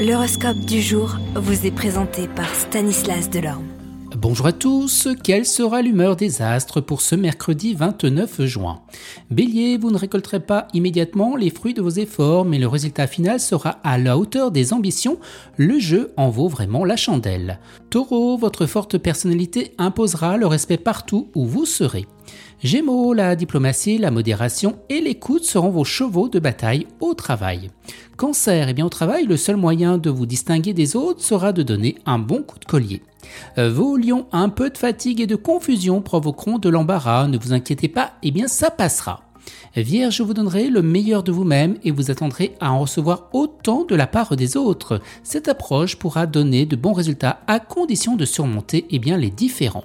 L'horoscope du jour vous est présenté par Stanislas Delorme. Bonjour à tous, quelle sera l'humeur des astres pour ce mercredi 29 juin? Bélier, vous ne récolterez pas immédiatement les fruits de vos efforts, mais le résultat final sera à la hauteur des ambitions, le jeu en vaut vraiment la chandelle. Taureau, votre forte personnalité imposera le respect partout où vous serez. Gémeaux, la diplomatie, la modération et l'écoute seront vos chevaux de bataille au travail. Cancer, et eh bien au travail, le seul moyen de vous distinguer des autres sera de donner un bon coup de collier. Euh, vos lions, un peu de fatigue et de confusion provoqueront de l'embarras, ne vous inquiétez pas, et eh bien ça passera. Vierge, vous donnerai le meilleur de vous-même et vous attendrez à en recevoir autant de la part des autres. Cette approche pourra donner de bons résultats à condition de surmonter eh bien, les différents.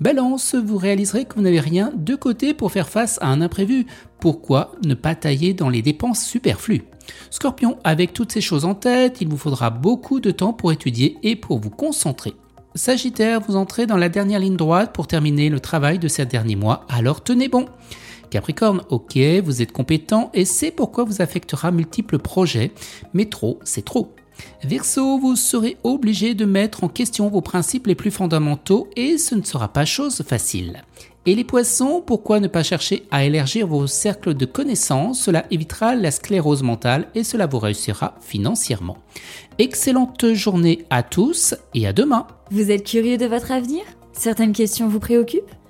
Balance, vous réaliserez que vous n'avez rien de côté pour faire face à un imprévu. Pourquoi ne pas tailler dans les dépenses superflues? Scorpion, avec toutes ces choses en tête, il vous faudra beaucoup de temps pour étudier et pour vous concentrer. Sagittaire, vous entrez dans la dernière ligne droite pour terminer le travail de ces derniers mois, alors tenez bon. Capricorne, ok, vous êtes compétent et c'est pourquoi vous affectera multiples projets, mais trop, c'est trop. Verseau, vous serez obligé de mettre en question vos principes les plus fondamentaux et ce ne sera pas chose facile. Et les poissons, pourquoi ne pas chercher à élargir vos cercles de connaissances? Cela évitera la sclérose mentale et cela vous réussira financièrement. Excellente journée à tous et à demain. Vous êtes curieux de votre avenir? Certaines questions vous préoccupent?